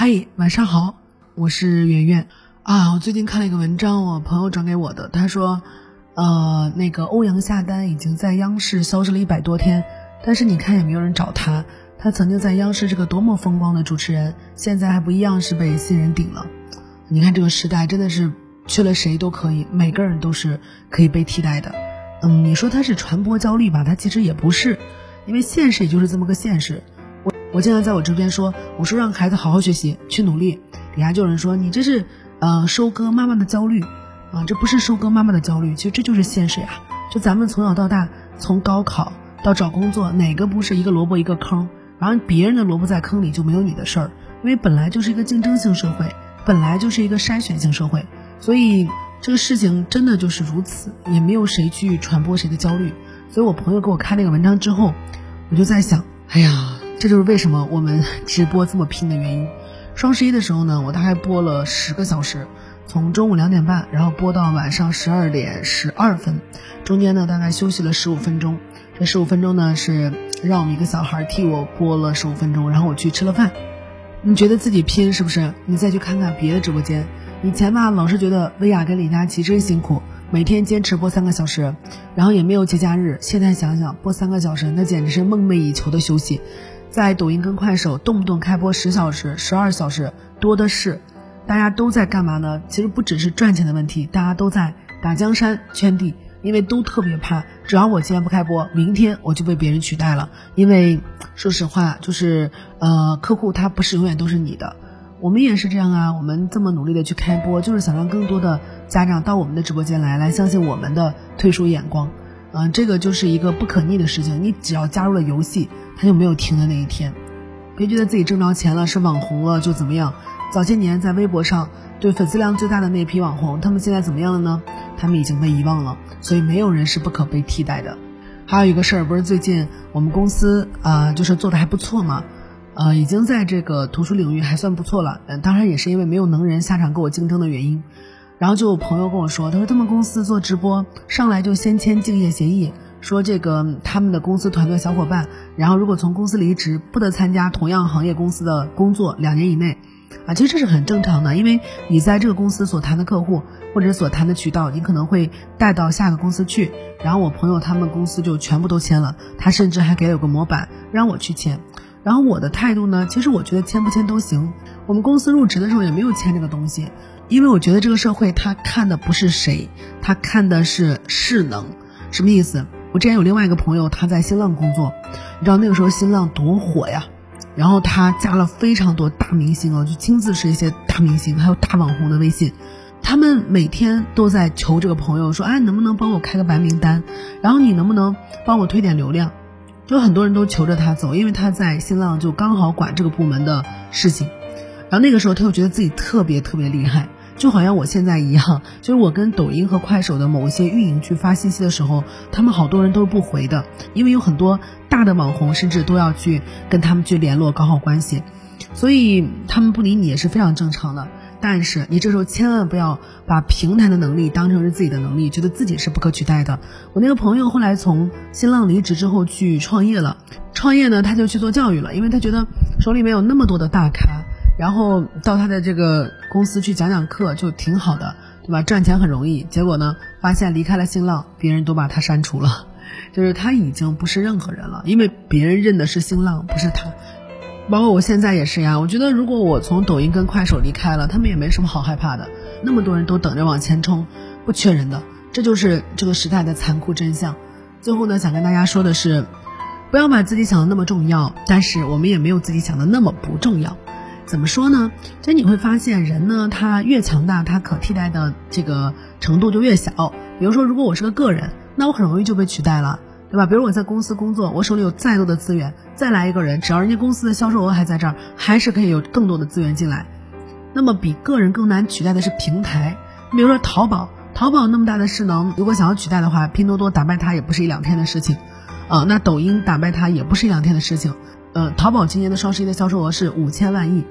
嗨，晚上好，我是圆圆啊。我最近看了一个文章，我朋友转给我的。他说，呃，那个欧阳夏丹已经在央视消失了一百多天，但是你看也没有人找他。他曾经在央视这个多么风光的主持人，现在还不一样是被新人顶了。你看这个时代真的是缺了谁都可以，每个人都是可以被替代的。嗯，你说他是传播焦虑吧？他其实也不是，因为现实也就是这么个现实。我经常在我直播间说，我说让孩子好好学习，去努力。底下就有人说你这是，呃，收割妈妈的焦虑，啊，这不是收割妈妈的焦虑，其实这就是现实呀。就咱们从小到大，从高考到找工作，哪个不是一个萝卜一个坑？然后别人的萝卜在坑里就没有你的事儿，因为本来就是一个竞争性社会，本来就是一个筛选性社会，所以这个事情真的就是如此，也没有谁去传播谁的焦虑。所以我朋友给我看那个文章之后，我就在想，哎呀。这就是为什么我们直播这么拼的原因。双十一的时候呢，我大概播了十个小时，从中午两点半，然后播到晚上十二点十二分，中间呢大概休息了十五分钟。这十五分钟呢是让我们一个小孩替我播了十五分钟，然后我去吃了饭。你觉得自己拼是不是？你再去看看别的直播间，以前吧老是觉得薇娅跟李佳琦真辛苦，每天坚持播三个小时，然后也没有节假日。现在想想，播三个小时那简直是梦寐以求的休息。在抖音跟快手，动不动开播十小时、十二小时，多的是。大家都在干嘛呢？其实不只是赚钱的问题，大家都在打江山、圈地，因为都特别怕，只要我今天不开播，明天我就被别人取代了。因为说实话，就是呃，客户他不是永远都是你的。我们也是这样啊，我们这么努力的去开播，就是想让更多的家长到我们的直播间来，来相信我们的退出眼光。嗯，这个就是一个不可逆的事情。你只要加入了游戏。它就没有停的那一天，别觉得自己挣着钱了是网红了就怎么样。早些年在微博上对粉丝量最大的那批网红，他们现在怎么样了呢？他们已经被遗忘了。所以没有人是不可被替代的。还有一个事儿，不是最近我们公司啊，就是做的还不错嘛，呃，已经在这个图书领域还算不错了。嗯，当然也是因为没有能人下场跟我竞争的原因。然后就有朋友跟我说，他说他们公司做直播上来就先签竞业协议。说这个他们的公司团队小伙伴，然后如果从公司离职，不得参加同样行业公司的工作两年以内，啊，其实这是很正常的，因为你在这个公司所谈的客户或者所谈的渠道，你可能会带到下个公司去。然后我朋友他们公司就全部都签了，他甚至还给了有个模板让我去签。然后我的态度呢，其实我觉得签不签都行。我们公司入职的时候也没有签这个东西，因为我觉得这个社会他看的不是谁，他看的是势能，什么意思？我之前有另外一个朋友，他在新浪工作，你知道那个时候新浪多火呀，然后他加了非常多大明星哦，就亲自是一些大明星，还有大网红的微信，他们每天都在求这个朋友说，哎，能不能帮我开个白名单？然后你能不能帮我推点流量？就很多人都求着他走，因为他在新浪就刚好管这个部门的事情，然后那个时候他又觉得自己特别特别厉害。就好像我现在一样，就是我跟抖音和快手的某一些运营去发信息的时候，他们好多人都是不回的，因为有很多大的网红甚至都要去跟他们去联络搞好关系，所以他们不理你也是非常正常的。但是你这时候千万不要把平台的能力当成是自己的能力，觉得自己是不可取代的。我那个朋友后来从新浪离职之后去创业了，创业呢他就去做教育了，因为他觉得手里面有那么多的大咖。然后到他的这个公司去讲讲课就挺好的，对吧？赚钱很容易。结果呢，发现离开了新浪，别人都把他删除了，就是他已经不是任何人了，因为别人认的是新浪，不是他。包括我现在也是呀。我觉得如果我从抖音跟快手离开了，他们也没什么好害怕的。那么多人都等着往前冲，不缺人的，这就是这个时代的残酷真相。最后呢，想跟大家说的是，不要把自己想的那么重要，但是我们也没有自己想的那么不重要。怎么说呢？其实你会发现，人呢，他越强大，他可替代的这个程度就越小。比如说，如果我是个个人，那我很容易就被取代了，对吧？比如我在公司工作，我手里有再多的资源，再来一个人，只要人家公司的销售额还在这儿，还是可以有更多的资源进来。那么，比个人更难取代的是平台。比如说淘宝，淘宝那么大的势能，如果想要取代的话，拼多多打败它也不是一两天的事情，啊，那抖音打败它也不是一两天的事情。呃，淘宝今年的双十一的销售额是五千万亿，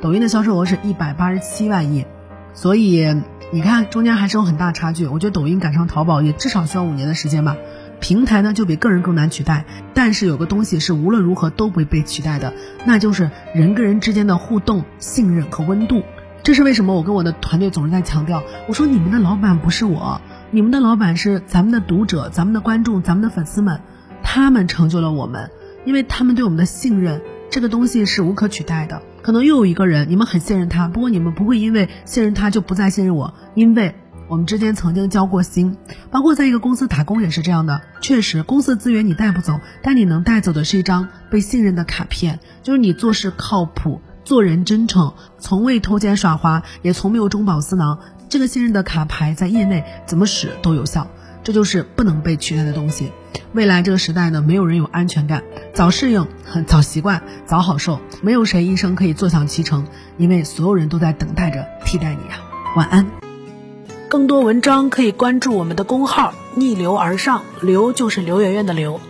抖音的销售额是一百八十七万亿，所以你看中间还是有很大差距。我觉得抖音赶上淘宝也至少需要五年的时间吧。平台呢就比个人更难取代。但是有个东西是无论如何都不会被取代的，那就是人跟人之间的互动、信任和温度。这是为什么？我跟我的团队总是在强调，我说你们的老板不是我，你们的老板是咱们的读者、咱们的观众、咱们的粉丝们，他们成就了我们，因为他们对我们的信任，这个东西是无可取代的。可能又有一个人，你们很信任他，不过你们不会因为信任他就不再信任我，因为我们之间曾经交过心。包括在一个公司打工也是这样的，确实公司资源你带不走，但你能带走的是一张被信任的卡片，就是你做事靠谱。做人真诚，从未偷奸耍滑，也从没有中饱私囊。这个信任的卡牌在业内怎么使都有效，这就是不能被取代的东西。未来这个时代呢，没有人有安全感，早适应、早习惯、早好受，没有谁一生可以坐享其成，因为所有人都在等待着替代你啊。晚安。更多文章可以关注我们的公号“逆流而上”，流就是刘媛媛的刘。